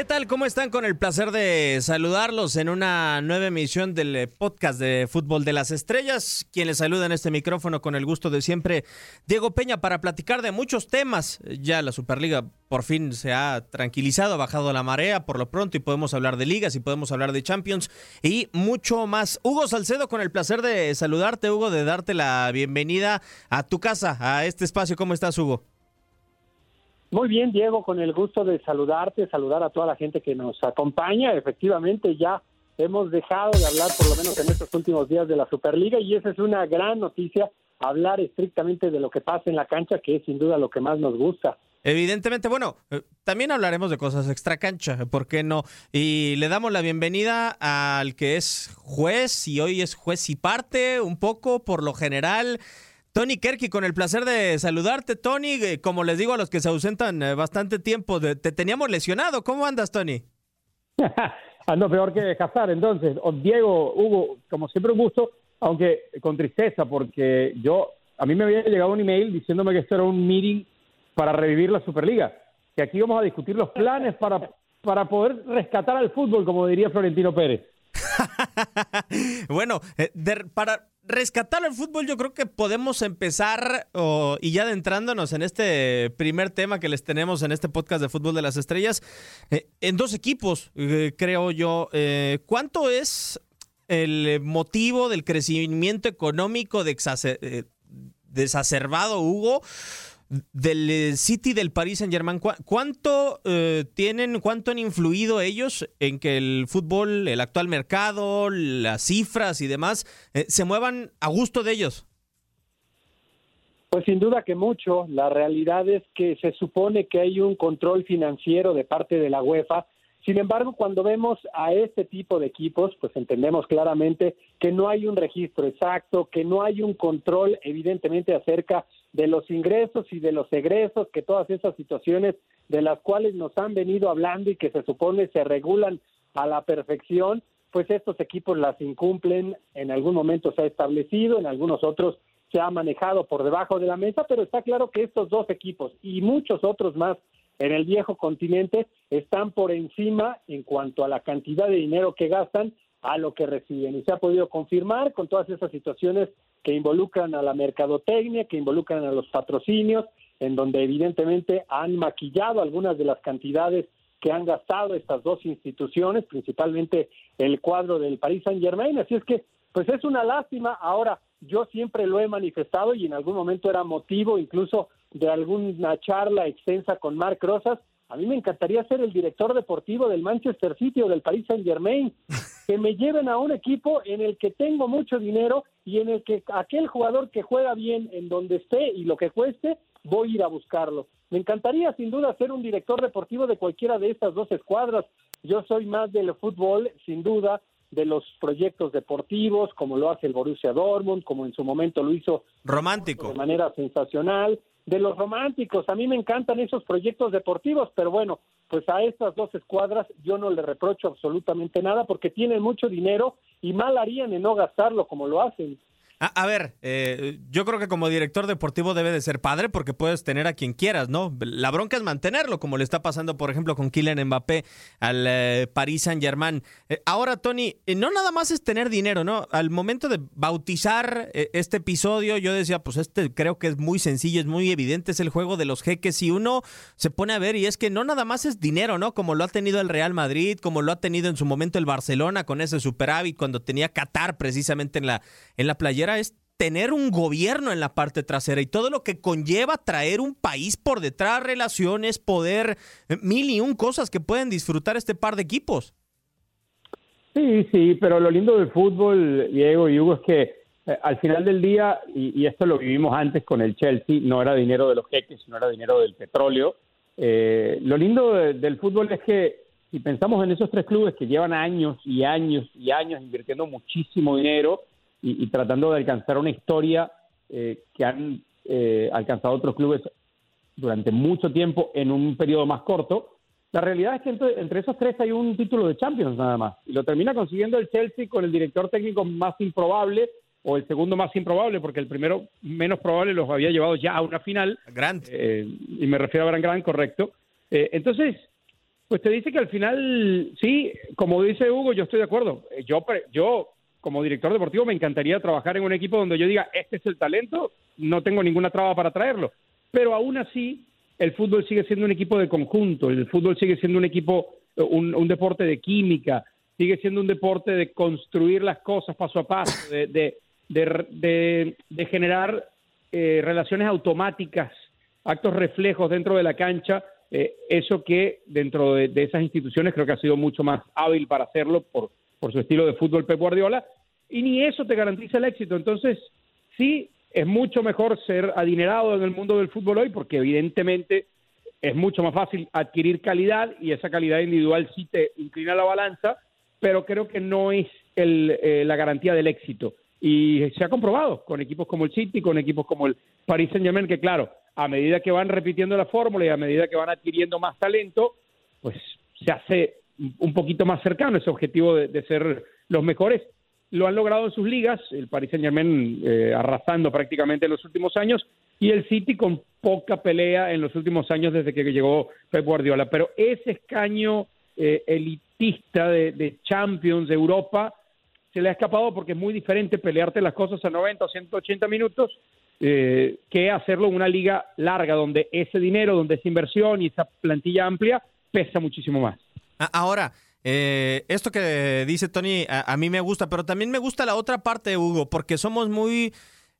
¿Qué tal? ¿Cómo están? Con el placer de saludarlos en una nueva emisión del eh, podcast de Fútbol de las Estrellas. Quien les saluda en este micrófono con el gusto de siempre, Diego Peña, para platicar de muchos temas. Ya la Superliga por fin se ha tranquilizado, ha bajado la marea por lo pronto y podemos hablar de ligas y podemos hablar de Champions y mucho más. Hugo Salcedo, con el placer de saludarte, Hugo, de darte la bienvenida a tu casa, a este espacio. ¿Cómo estás, Hugo? Muy bien, Diego, con el gusto de saludarte, saludar a toda la gente que nos acompaña. Efectivamente, ya hemos dejado de hablar, por lo menos en estos últimos días, de la Superliga y esa es una gran noticia, hablar estrictamente de lo que pasa en la cancha, que es sin duda lo que más nos gusta. Evidentemente, bueno, eh, también hablaremos de cosas extra cancha, ¿por qué no? Y le damos la bienvenida al que es juez y hoy es juez y parte, un poco por lo general. Tony Kerky, con el placer de saludarte, Tony. Eh, como les digo a los que se ausentan eh, bastante tiempo, te teníamos lesionado. ¿Cómo andas, Tony? Ando peor que Hazard, entonces. Diego, Hugo, como siempre un gusto, aunque con tristeza, porque yo, a mí me había llegado un email diciéndome que esto era un meeting para revivir la Superliga, que aquí vamos a discutir los planes para, para poder rescatar al fútbol, como diría Florentino Pérez. bueno, eh, para rescatar el fútbol, yo creo que podemos empezar, y ya adentrándonos en este primer tema que les tenemos en este podcast de Fútbol de las Estrellas, eh, en dos equipos, eh, creo yo. ¿Cuánto es el motivo del crecimiento económico de desacerbado, Hugo? Del eh, City del Paris Saint Germain, ¿cuánto eh, tienen, cuánto han influido ellos en que el fútbol, el actual mercado, las cifras y demás eh, se muevan a gusto de ellos? Pues sin duda que mucho. La realidad es que se supone que hay un control financiero de parte de la UEFA. Sin embargo, cuando vemos a este tipo de equipos, pues entendemos claramente que no hay un registro exacto, que no hay un control evidentemente acerca de los ingresos y de los egresos, que todas esas situaciones de las cuales nos han venido hablando y que se supone se regulan a la perfección, pues estos equipos las incumplen, en algún momento se ha establecido, en algunos otros se ha manejado por debajo de la mesa, pero está claro que estos dos equipos y muchos otros más en el viejo continente están por encima en cuanto a la cantidad de dinero que gastan a lo que reciben. Y se ha podido confirmar con todas esas situaciones que involucran a la mercadotecnia, que involucran a los patrocinios, en donde evidentemente han maquillado algunas de las cantidades que han gastado estas dos instituciones, principalmente el cuadro del Paris Saint Germain. Así es que, pues es una lástima. Ahora, yo siempre lo he manifestado y en algún momento era motivo incluso de alguna charla extensa con Marc Rosas. A mí me encantaría ser el director deportivo del Manchester City o del Paris Saint Germain que me lleven a un equipo en el que tengo mucho dinero y en el que aquel jugador que juega bien en donde esté y lo que cueste, voy a ir a buscarlo. Me encantaría sin duda ser un director deportivo de cualquiera de estas dos escuadras. Yo soy más del fútbol, sin duda, de los proyectos deportivos, como lo hace el Borussia Dortmund, como en su momento lo hizo romántico de manera sensacional, de los románticos. A mí me encantan esos proyectos deportivos, pero bueno, pues a estas dos escuadras yo no le reprocho absolutamente nada porque tienen mucho dinero y mal harían en no gastarlo como lo hacen. A, ver, eh, yo creo que como director deportivo debe de ser padre porque puedes tener a quien quieras, ¿no? La bronca es mantenerlo, como le está pasando, por ejemplo, con Kylian Mbappé al eh, Paris Saint Germain. Eh, ahora, Tony, no nada más es tener dinero, ¿no? Al momento de bautizar este episodio, yo decía, pues este creo que es muy sencillo, es muy evidente, es el juego de los jeques y uno se pone a ver y es que no nada más es dinero, ¿no? Como lo ha tenido el Real Madrid, como lo ha tenido en su momento el Barcelona con ese superávit cuando tenía Qatar precisamente en la, en la playera es tener un gobierno en la parte trasera y todo lo que conlleva traer un país por detrás, relaciones, poder, eh, mil y un cosas que pueden disfrutar este par de equipos. Sí, sí, pero lo lindo del fútbol, Diego y Hugo, es que eh, al final del día, y, esto lo vivimos antes con el Chelsea, no era dinero de los jeques, no era dinero del petróleo. Eh, lo lindo del fútbol es que si pensamos en esos tres clubes que llevan años y años y años invirtiendo muchísimo dinero y, tratando de alcanzar una historia eh, que han alcanzado otros clubes durante mucho tiempo en un periodo más corto, la realidad es que entre, entre, esos tres hay un título de Champions nada más. Y lo termina consiguiendo el Chelsea con el director técnico más improbable o el segundo más improbable, porque el primero menos probable los había llevado ya a una final. Grant. Eh, y me refiero a Gran Grant, correcto. Eh, entonces, pues te dice que al final, sí, como dice Hugo, yo estoy de acuerdo. Eh, yo, yo, como director deportivo, me encantaría trabajar en un equipo donde yo diga, este es el talento, no tengo ninguna traba para traerlo. Pero aún así, el fútbol sigue siendo un equipo de conjunto, el fútbol sigue siendo un equipo, un, un deporte de química, sigue siendo un deporte de construir las cosas paso a paso, de de, de, generar eh, relaciones automáticas, actos reflejos dentro de la cancha, eh, eso que dentro de, esas instituciones creo que ha sido mucho más hábil para hacerlo por, por su estilo de fútbol Pep Guardiola, y ni eso te garantiza el éxito. Entonces, sí, es mucho mejor ser adinerado en el mundo del fútbol hoy, porque evidentemente es mucho más fácil adquirir calidad y esa calidad individual sí te inclina la balanza, pero creo que no es eh, la garantía del éxito. Y se ha comprobado con equipos como el City, con equipos como el Paris Saint Germain, que claro, a medida que van repitiendo la fórmula y a medida que van adquiriendo más talento, pues se hace un poquito más cercano ese objetivo de, ser los mejores. Lo han logrado en sus ligas, el Paris Saint Germain eh, arrasando prácticamente en los últimos años y el City con poca pelea en los últimos años desde que llegó Pep Guardiola. Pero ese escaño eh, elitista de, Champions de Europa se le ha escapado porque es muy diferente pelearte las cosas a 90 o 180 minutos eh, que hacerlo en una liga larga donde ese dinero, donde esa inversión y esa plantilla amplia pesa muchísimo más. Ahora, eh, esto que dice Tony a, mí me gusta, pero también me gusta la otra parte, Hugo, porque somos muy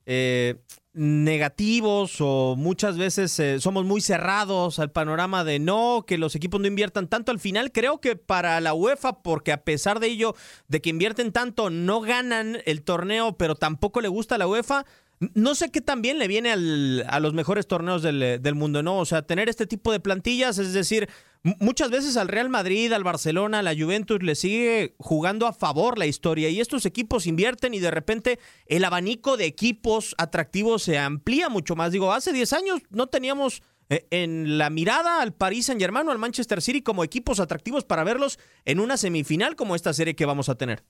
eh, negativos o muchas veces eh, somos muy cerrados al panorama de no, que los equipos no inviertan tanto. Al final creo que para la UEFA, porque a pesar de ello, de que invierten tanto, no ganan el torneo, pero tampoco le gusta a la UEFA, no sé qué también le viene a los mejores torneos del, del, mundo, ¿no? O sea, tener este tipo de plantillas, es decir, muchas veces al Real Madrid, al Barcelona, a la Juventus le sigue jugando a favor la historia y estos equipos invierten y de repente el abanico de equipos atractivos se amplía mucho más. Digo, hace 10 años no teníamos eh, en la mirada al Paris Saint Germain o al Manchester City como equipos atractivos para verlos en una semifinal como esta serie que vamos a tener.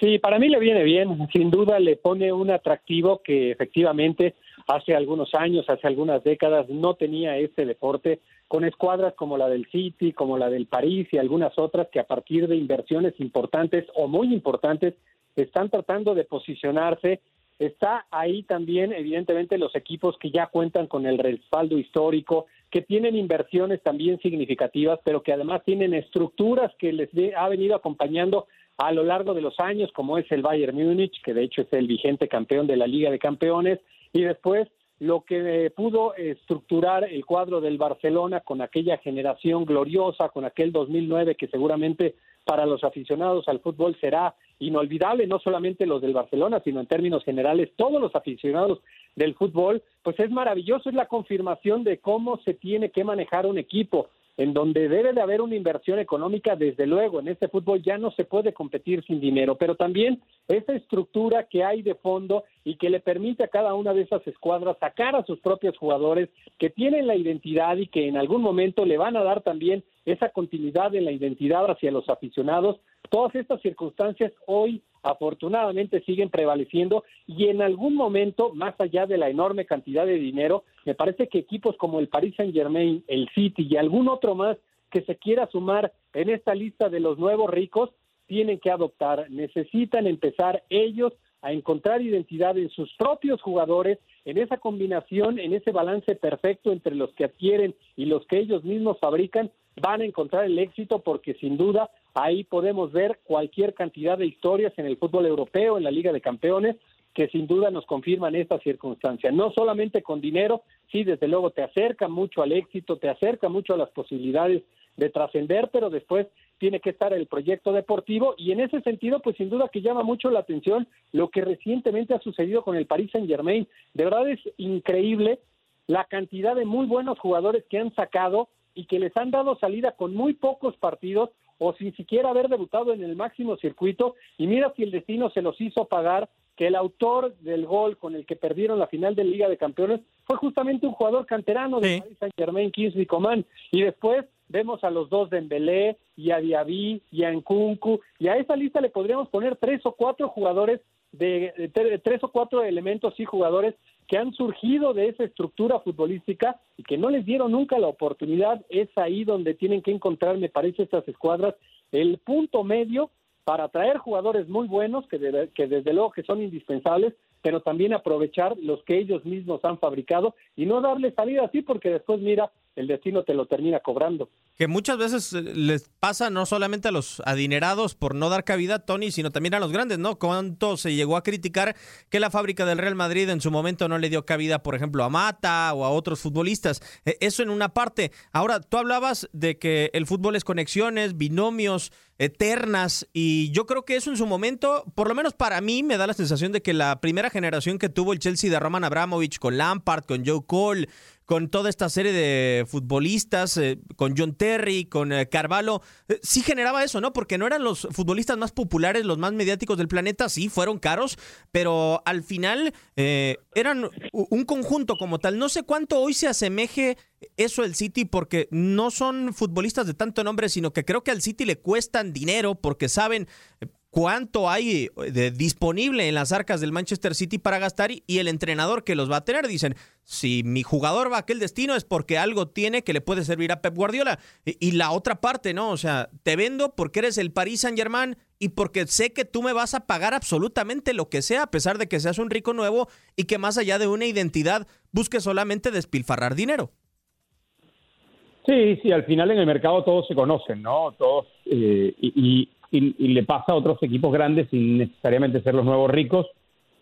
Sí, para mí le viene bien. Sin duda le pone un atractivo que efectivamente hace algunos años, hace algunas décadas no tenía este deporte con escuadras como la del City, como la del París y algunas otras que a partir de inversiones importantes o muy importantes están tratando de posicionarse. Está ahí también, evidentemente, los equipos que ya cuentan con el respaldo histórico, que tienen inversiones también significativas, pero que además tienen estructuras que les ha venido acompañando a lo largo de los años, como es el Bayern Múnich, que de hecho es el vigente campeón de la Liga de Campeones, y después lo que pudo estructurar el cuadro del Barcelona con aquella generación gloriosa, con aquel 2009 que seguramente para los aficionados al fútbol será inolvidable, no solamente los del Barcelona, sino en términos generales todos los aficionados del fútbol, pues es maravilloso, es la confirmación de cómo se tiene que manejar un equipo, en donde debe de haber una inversión económica, desde luego, en este fútbol ya no se puede competir sin dinero, pero también esa estructura que hay de fondo y que le permite a cada una de esas escuadras sacar a sus propios jugadores que tienen la identidad y que en algún momento le van a dar también esa continuidad en la identidad hacia los aficionados. Todas estas circunstancias hoy afortunadamente siguen prevaleciendo y en algún momento, más allá de la enorme cantidad de dinero, me parece que equipos como el Paris Saint Germain, el City y algún otro más que se quiera sumar en esta lista de los nuevos ricos, tienen que adoptar, necesitan empezar ellos a encontrar identidad en sus propios jugadores, en esa combinación, en ese balance perfecto entre los que adquieren y los que ellos mismos fabrican, van a encontrar el éxito porque sin duda ahí podemos ver cualquier cantidad de historias en el fútbol europeo, en la Liga de Campeones, que sin duda nos confirman esta circunstancia. No solamente con dinero, sí, desde luego te acerca mucho al éxito, te acerca mucho a las posibilidades de trascender, pero después tiene que estar el proyecto deportivo y en ese sentido, pues sin duda que llama mucho la atención lo que recientemente ha sucedido con el Paris Saint Germain. De verdad es increíble la cantidad de muy buenos jugadores que han sacado y que les han dado salida con muy pocos partidos o sin siquiera haber debutado en el máximo circuito. Y mira si el destino se los hizo pagar que el autor del gol con el que perdieron la final de Liga de Campeones fue justamente un jugador canterano de Paris Saint Germain, Kingsley Coman. Y después vemos a los dos de Embelé y a Diaby y a Nkunku. Y a esa lista le podríamos poner tres o cuatro jugadores de, de tres o cuatro elementos y jugadores que han surgido de esa estructura futbolística y que no les dieron nunca la oportunidad, es ahí donde tienen que encontrar, me parece, estas escuadras, el punto medio para traer jugadores muy buenos, que, que desde luego que son indispensables, pero también aprovechar los que ellos mismos han fabricado y no darle salida así, porque después, mira, el destino te lo termina cobrando. Que muchas veces eh, les pasa no solamente a los adinerados por no dar cabida, Tony, sino también a los grandes, ¿no? Cuánto se llegó a criticar que la fábrica del Real Madrid en su momento no le dio cabida, por ejemplo, a Mata o a otros futbolistas. Eh, eso en una parte. Ahora, tú hablabas de que el fútbol es conexiones, binomios, eternas, y yo creo que eso en su momento, por lo menos para mí, me da la sensación de que la primera generación que tuvo el Chelsea de Roman Abramovich con Lampard, con Joe Cole, con toda esta serie de futbolistas, eh, con John Terry, con eh, Carvalho, eh, sí generaba eso, ¿no? Porque no eran los futbolistas más populares, los más mediáticos del planeta, sí, fueron caros, pero al final eran un conjunto como tal. No sé cuánto hoy se asemeje eso el City porque no son futbolistas de tanto nombre, sino que creo que al City le cuestan dinero porque saben cuánto hay de, disponible en las arcas del Manchester City para gastar y, el entrenador que los va a tener. Dicen, si mi jugador va a aquel destino es porque algo tiene que le puede servir a Pep Guardiola. Y, la otra parte, ¿no? O sea, te vendo porque eres el Paris Saint Germain y porque sé que tú me vas a pagar absolutamente lo que sea, a pesar de que seas un rico nuevo y que más allá de una identidad busques solamente despilfarrar dinero. Sí, sí, al final en el mercado todos se conocen, ¿no? Todos, eh, y, le pasa a otros equipos grandes sin necesariamente ser los nuevos ricos,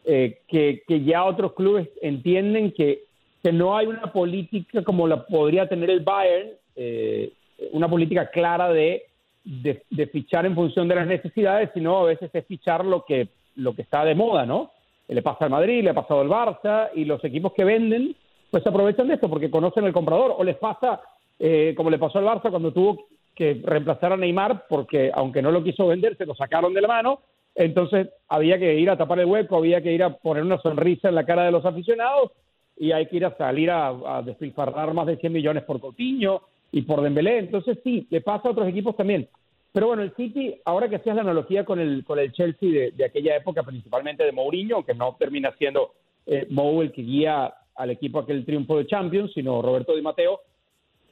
eh, que, ya otros clubes entienden que, que no hay una política como la podría tener el Bayern, eh, una política clara de, de, fichar en función de las necesidades, sino a veces es fichar lo que, lo que está de moda, ¿no? Le pasa al Madrid, le ha pasado al Barça, y los equipos que venden, pues aprovechan de esto porque conocen al comprador, o les pasa, eh, como le pasó al Barça cuando tuvo que reemplazar a Neymar porque aunque no lo quiso vender, se lo sacaron de la mano. Entonces había que ir a tapar el hueco, había que ir a poner una sonrisa en la cara de los aficionados y hay que ir a salir a, despilfarrar más de 100 millones por Coutinho y por Dembélé. Entonces sí, le pasa a otros equipos también. Pero bueno, el City, ahora que hacías la analogía con el, con el Chelsea de, aquella época, principalmente de Mourinho, aunque no termina siendo eh, Mou el que guía al equipo aquel triunfo de Champions, sino Roberto Di Matteo,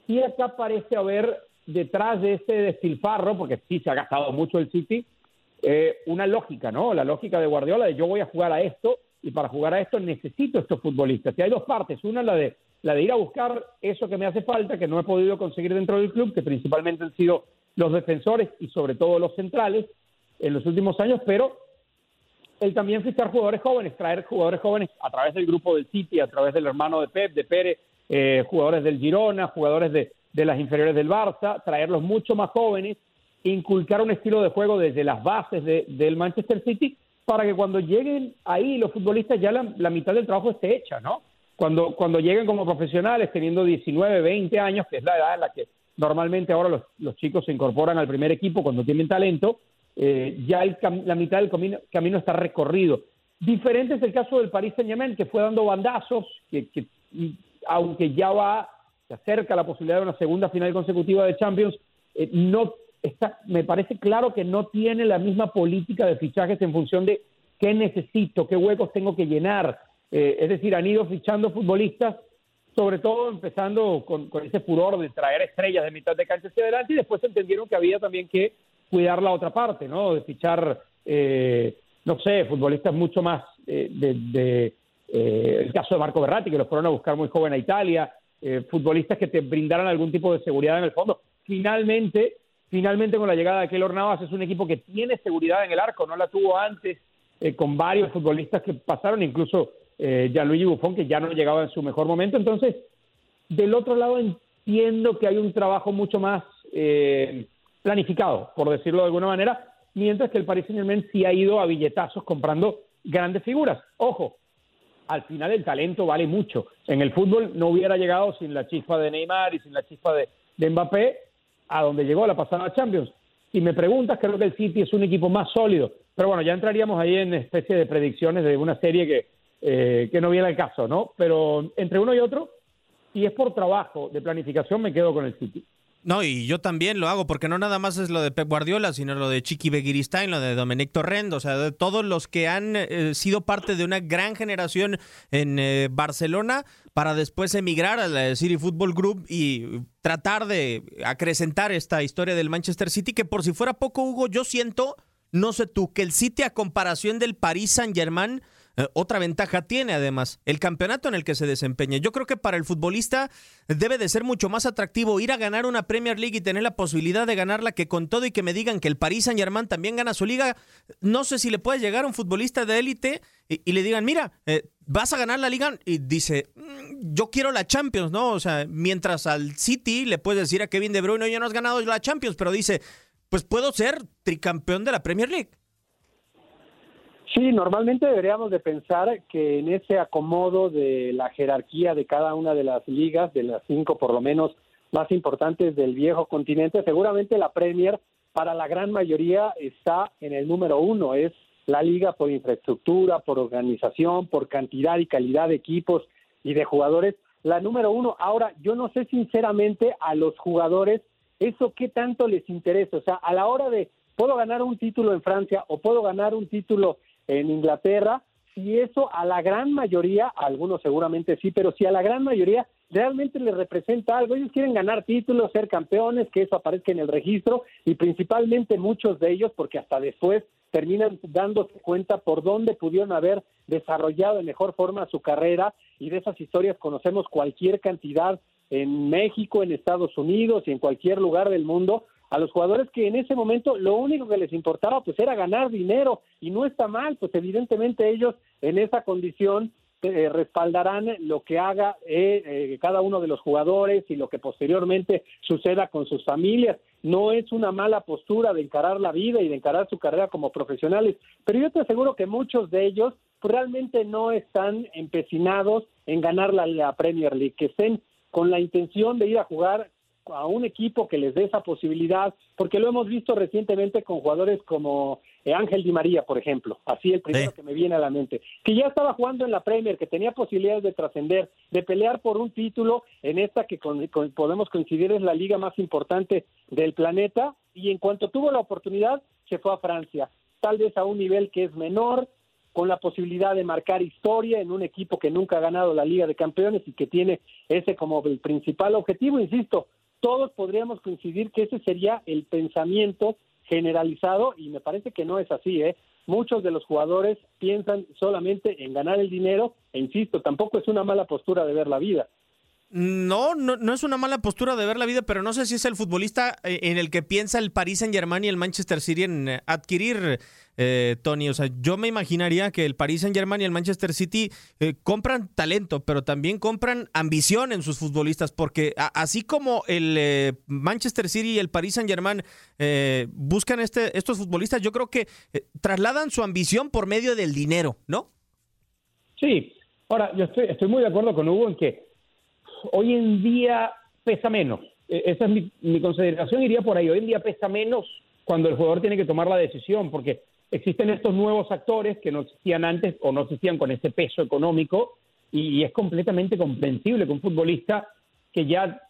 sí acá parece haber detrás de ese despilfarro, porque sí se ha gastado mucho el City, eh, una lógica, ¿no? La lógica de Guardiola de yo voy a jugar a esto y para jugar a esto necesito estos futbolistas. Y hay dos partes. Una, la de, la de ir a buscar eso que me hace falta, que no he podido conseguir dentro del club, que principalmente han sido los defensores y sobre todo los centrales en los últimos años, pero el también fichar jugadores jóvenes, traer jugadores jóvenes a través del grupo del City, a través del hermano de Pep, de Pérez, eh, jugadores del Girona, jugadores de, de las inferiores del Barça, traerlos mucho más jóvenes, inculcar un estilo de juego desde las bases del Manchester City para que cuando lleguen ahí los futbolistas ya la, mitad del trabajo esté hecha, ¿no? Cuando, cuando lleguen como profesionales teniendo 19, 20 años, que es la edad en la que normalmente ahora los, los chicos se incorporan al primer equipo cuando tienen talento, eh, ya la mitad del camino, camino, está recorrido. Diferente es el caso del Paris Saint Germain, que fue dando bandazos, que, que aunque ya va se acerca la posibilidad de una segunda final consecutiva de Champions, eh, no está, me parece claro que no tiene la misma política de fichajes en función de qué necesito, qué huecos tengo que llenar. Eh, es decir, han ido fichando futbolistas, sobre todo empezando con, ese furor de traer estrellas de mitad de cancha hacia adelante y después entendieron que había también que cuidar la otra parte, ¿no? De fichar, eh, no sé, futbolistas mucho más de, el caso de Marco Berratti, que los fueron a buscar muy joven a Italia, eh, futbolistas que te brindaran algún tipo de seguridad en el fondo. Finalmente, finalmente con la llegada de Keylor Navas es un equipo que tiene seguridad en el arco, no la tuvo antes eh, con varios futbolistas que pasaron, incluso eh, Gianluigi Buffon, que ya no llegaba en su mejor momento. Entonces, del otro lado entiendo que hay un trabajo mucho más, eh, planificado, por decirlo de alguna manera, mientras que el Paris Saint-Germain sí ha ido a billetazos comprando grandes figuras. Ojo, al final el talento vale mucho. En el fútbol no hubiera llegado sin la chispa de Neymar y sin la chispa de, de Mbappé a donde llegó la pasada Champions. Si me preguntas, creo que el City es un equipo más sólido. Pero bueno, ya entraríamos ahí en especie de predicciones de una serie que, eh, que no viene al caso, ¿no? Pero entre uno y otro, si es por trabajo de planificación, me quedo con el City. No, y yo también lo hago, porque no nada más es lo de Pep Guardiola, sino lo de Chiqui Begiristain, lo de Dominic Torrendo, o sea, de todos los que han eh, sido parte de una gran generación en eh, Barcelona para después emigrar al City Football Group y tratar de acrecentar esta historia del Manchester City, que por si fuera poco, Hugo, yo siento, no sé tú, que el City a comparación del Paris Saint-Germain eh, otra ventaja tiene además el campeonato en el que se desempeña. Yo creo que para el futbolista debe de ser mucho más atractivo ir a ganar una Premier League y tener la posibilidad de ganarla que con todo y que me digan que el Paris Saint Germain también gana su liga. No sé si le puede llegar a un futbolista de élite y, le digan, mira, eh, vas a ganar la liga y dice, mm, yo quiero la Champions, ¿no? O sea, mientras al City le puedes decir a Kevin De Bruyne, ya no has ganado la Champions, pero dice, pues puedo ser tricampeón de la Premier League. Sí, normalmente deberíamos de pensar que en ese acomodo de la jerarquía de cada una de las ligas, de las cinco por lo menos más importantes del viejo continente, seguramente la Premier para la gran mayoría está en el número uno, es la liga por infraestructura, por organización, por cantidad y calidad de equipos y de jugadores, la número uno. Ahora, yo no sé sinceramente a los jugadores eso qué tanto les interesa, o sea, a la hora de puedo ganar un título en Francia o puedo ganar un título en Inglaterra, si eso a la gran mayoría, algunos seguramente sí, pero si a la gran mayoría realmente les representa algo, ellos quieren ganar títulos, ser campeones, que eso aparezca en el registro y principalmente muchos de ellos, porque hasta después terminan dándose cuenta por dónde pudieron haber desarrollado de mejor forma su carrera. Y de esas historias conocemos cualquier cantidad en México, en Estados Unidos y en cualquier lugar del mundo, a los jugadores que en ese momento lo único que les importaba pues era ganar dinero y no está mal, pues evidentemente ellos en esa condición eh, respaldarán lo que haga eh, eh, cada uno de los jugadores y lo que posteriormente suceda con sus familias. No es una mala postura de encarar la vida y de encarar su carrera como profesionales, pero yo te aseguro que muchos de ellos realmente no están empecinados en ganar la, la Premier League, que estén con la intención de ir a jugar a un equipo que les dé esa posibilidad, porque lo hemos visto recientemente con jugadores como eh, Ángel Di María, por ejemplo, así el primero que me viene a la mente, que ya estaba jugando en la Premier, que tenía posibilidades de trascender, de pelear por un título en esta que podemos coincidir es la liga más importante del planeta, y en cuanto tuvo la oportunidad, se fue a Francia, tal vez a un nivel que es menor, con la posibilidad de marcar historia en un equipo que nunca ha ganado la Liga de Campeones y que tiene ese como el principal objetivo, insisto, todos podríamos coincidir que ese sería el pensamiento generalizado y me parece que no es así, ¿eh? Muchos de los jugadores piensan solamente en ganar el dinero e insisto, tampoco es una mala postura de ver la vida. No, no, no es una mala postura de ver la vida, pero no sé si es el futbolista eh, en el que piensa el Paris Saint Germain y el Manchester City en eh, adquirir, eh, Tony. O sea, yo me imaginaría que el Paris Saint Germain y el Manchester City compran talento, pero también compran ambición en sus futbolistas, porque así como el Manchester City y el Paris Saint Germain buscan este, estos futbolistas, yo creo que trasladan su ambición por medio del dinero, ¿no? Sí. Ahora, yo estoy, estoy muy de acuerdo con Hugo en que hoy en día pesa menos. E, esa es mi, consideración, iría por ahí. Hoy en día pesa menos cuando el jugador tiene que tomar la decisión, porque existen estos nuevos actores que no existían antes o no existían con ese peso económico y, es completamente comprensible que un futbolista que ya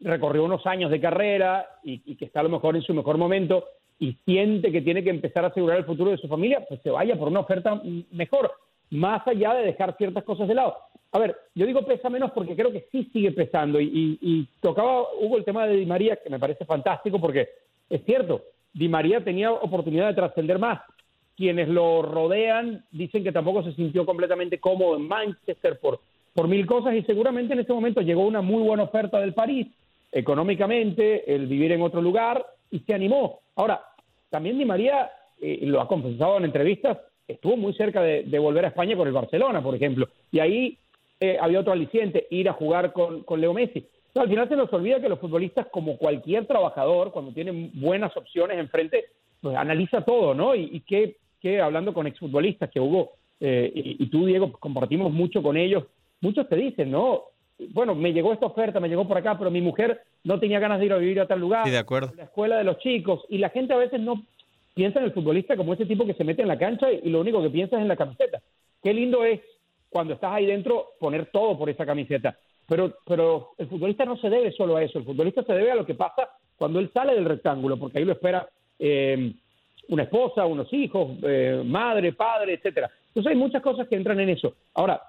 recorrió unos años de carrera y, y, que está a lo mejor en su mejor momento y siente que tiene que empezar a asegurar el futuro de su familia, pues se vaya por una oferta mejor, más allá de dejar ciertas cosas de lado. A ver, yo digo pesa menos porque creo que sí sigue pesando. Y, tocaba, hubo el tema de Di María, que me parece fantástico porque es cierto, Di María tenía oportunidad de trascender más. Quienes lo rodean dicen que tampoco se sintió completamente cómodo en Manchester por, por mil cosas y seguramente en este momento llegó una muy buena oferta del París, económicamente, el vivir en otro lugar y se animó. Ahora, también Di María eh, lo ha confesado en entrevistas, estuvo muy cerca de, de, volver a España con el Barcelona, por ejemplo. Y ahí eh, había otro aliciente, ir a jugar con, Leo Messi. al final se nos olvida que los futbolistas, como cualquier trabajador, cuando tienen buenas opciones enfrente, pues analiza todo, ¿no? Y, que, que, hablando con exfutbolistas, que Hugo eh, y, tú, Diego, compartimos mucho con ellos, muchos te dicen, ¿no? Bueno, me llegó esta oferta, me llegó por acá, pero mi mujer no tenía ganas de ir a vivir a tal lugar. Sí, de acuerdo. La escuela de los chicos. Y la gente a veces no piensa en el futbolista como ese tipo que se mete en la cancha y, lo único que piensa es en la camiseta. Qué lindo es cuando estás ahí dentro poner todo por esa camiseta. Pero, pero el futbolista no se debe solo a eso, el futbolista se debe a lo que pasa cuando él sale del rectángulo, porque ahí lo espera eh, una esposa, unos hijos, eh, madre, padre, etcétera. Entonces hay muchas cosas que entran en eso. Ahora,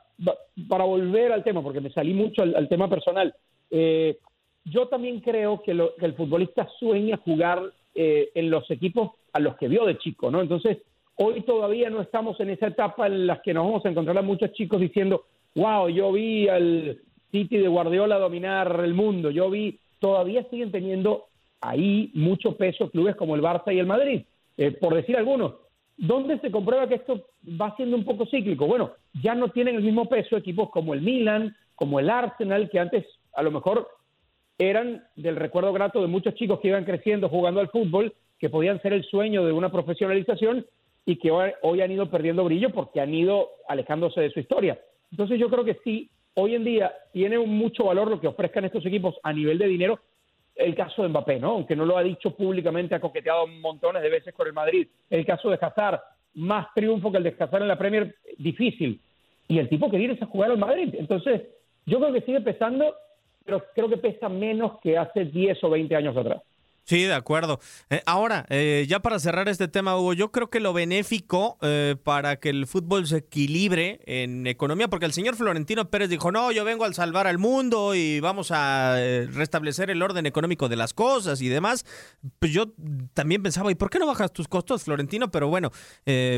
para volver al tema, porque me salí mucho al, tema personal, eh, yo también creo que, que, el futbolista sueña jugar en los equipos a los que vio de chico, ¿no? Entonces, hoy todavía no estamos en esa etapa en la que nos vamos a encontrar a muchos chicos diciendo, wow, yo vi al City de Guardiola dominar el mundo, yo vi, todavía siguen teniendo ahí mucho peso clubes como el Barça y el Madrid, eh, por decir algunos. ¿Dónde se comprueba que esto va siendo un poco cíclico? Bueno, ya no tienen el mismo peso equipos como el Milan, como el Arsenal, que antes a lo mejor eran del recuerdo grato de muchos chicos que iban creciendo jugando al fútbol, que podían ser el sueño de una profesionalización y que hoy, han ido perdiendo brillo porque han ido alejándose de su historia. Entonces yo creo que sí, hoy en día tiene mucho valor lo que ofrezcan estos equipos a nivel de dinero, el caso de Mbappé, ¿no? Aunque no lo ha dicho públicamente, ha coqueteado montones de veces con el Madrid. El caso de Hazard, más triunfo que el de Hazard en la Premier, difícil. Y el tipo que viene es a jugar al Madrid. Entonces, yo creo que sigue pesando, pero creo que pesa menos que hace 10 o 20 años atrás. Sí, de acuerdo. Eh, ahora, eh, ya para cerrar este tema, Hugo, yo creo que lo benéfico eh, para que el fútbol se equilibre en economía, porque el señor Florentino Pérez dijo, no, yo vengo al salvar al mundo y vamos a restablecer el orden económico de las cosas y demás. Pues yo también pensaba, ¿y por qué no bajas tus costos, Florentino? Pero bueno,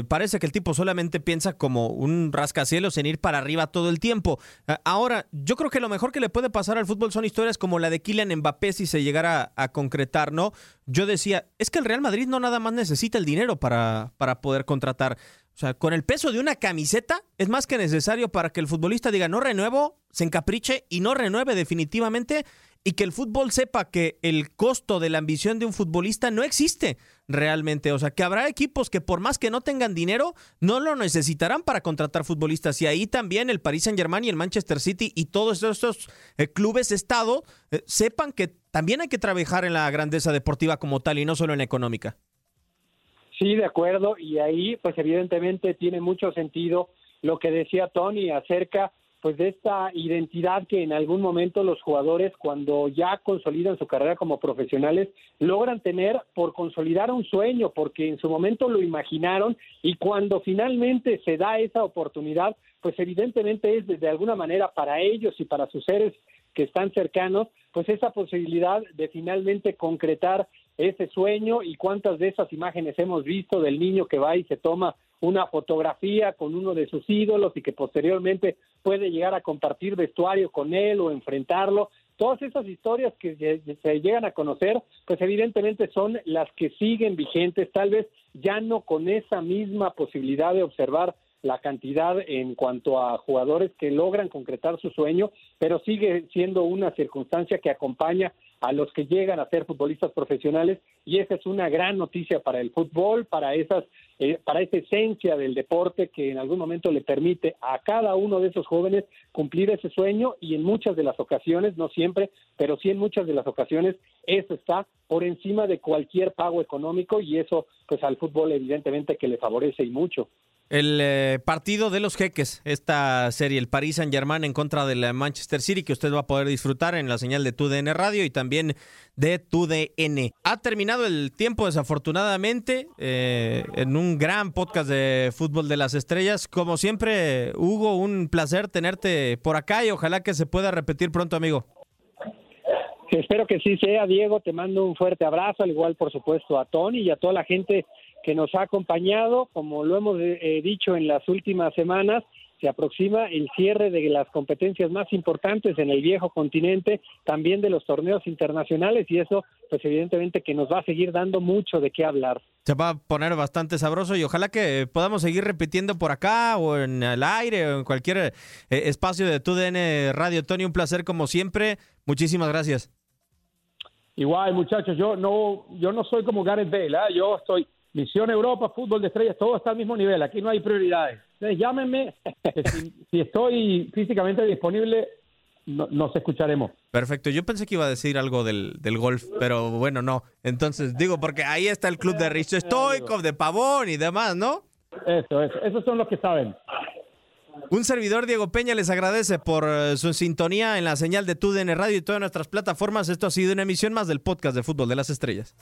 parece que el tipo solamente piensa como un rascacielos en ir para arriba todo el tiempo. ahora, yo creo que lo mejor que le puede pasar al fútbol son historias como la de Kylian Mbappé si se llegara a concretar, ¿no? Yo decía, es que el Real Madrid no nada más necesita el dinero para, para poder contratar. O sea, con el peso de una camiseta es más que necesario para que el futbolista diga, no renuevo, se encapriche y no renueve definitivamente y que el fútbol sepa que el costo de la ambición de un futbolista no existe realmente. O sea, que habrá equipos que por más que no tengan dinero, no lo necesitarán para contratar futbolistas. Y ahí también el Paris Saint Germain y el Manchester City y todos estos eh, clubes Estado eh, sepan que también hay que trabajar en la grandeza deportiva como tal y no solo en económica. Sí, de acuerdo. Y ahí, pues evidentemente tiene mucho sentido lo que decía Tony acerca pues de esta identidad que en algún momento los jugadores cuando ya consolidan su carrera como profesionales logran tener por consolidar un sueño porque en su momento lo imaginaron y cuando finalmente se da esa oportunidad pues evidentemente es de alguna manera para ellos y para sus seres que están cercanos pues esa posibilidad de finalmente concretar ese sueño y cuántas de esas imágenes hemos visto del niño que va y se toma una fotografía con uno de sus ídolos y que posteriormente puede llegar a compartir vestuario con él o enfrentarlo. Todas esas historias que se, llegan a conocer, pues evidentemente son las que siguen vigentes, tal vez ya no con esa misma posibilidad de observar la cantidad en cuanto a jugadores que logran concretar su sueño, pero sigue siendo una circunstancia que acompaña a los que llegan a ser futbolistas profesionales y esa es una gran noticia para el fútbol, para esas eh, para esa esencia del deporte que en algún momento le permite a cada uno de esos jóvenes cumplir ese sueño y en muchas de las ocasiones, no siempre, pero sí en muchas de las ocasiones eso está por encima de cualquier pago económico y eso pues al fútbol evidentemente que le favorece y mucho el eh, partido de los jeques, esta serie, el Paris Saint Germain en contra del Manchester City, que usted va a poder disfrutar en la señal de TUDN Radio y también de TUDN. Ha terminado el tiempo, desafortunadamente, eh, en un gran podcast de Fútbol de las Estrellas. Como siempre, Hugo, un placer tenerte por acá y ojalá que se pueda repetir pronto, amigo. Espero que sí sea, Diego. Te mando un fuerte abrazo, al igual, por supuesto, a Tony y a toda la gente que nos ha acompañado, como lo hemos eh, dicho en las últimas semanas, se aproxima el cierre de las competencias más importantes en el viejo continente, también de los torneos internacionales y eso pues evidentemente que nos va a seguir dando mucho de qué hablar. Se va a poner bastante sabroso y ojalá que podamos seguir repitiendo por acá o en el aire o en cualquier eh, espacio de TUDN Radio. Tony, un placer como siempre. Muchísimas gracias. Igual, muchachos, yo no, yo no soy como Gareth Bale, ¿ah? yo estoy Misión Europa, fútbol de estrellas, todo está al mismo nivel, aquí no hay prioridades. Entonces llámenme, si, si, estoy físicamente disponible, no, nos escucharemos. Perfecto, yo pensé que iba a decir algo del, del golf, pero bueno, no. Entonces, digo, porque ahí está el club de Richo Stoikov, de Pavón y demás, ¿no? Eso, eso, esos son los que saben. Un servidor, Diego Peña, les agradece por uh, su sintonía en la señal de TUDN Radio y todas nuestras plataformas. Esto ha sido una emisión más del podcast de Fútbol de las Estrellas.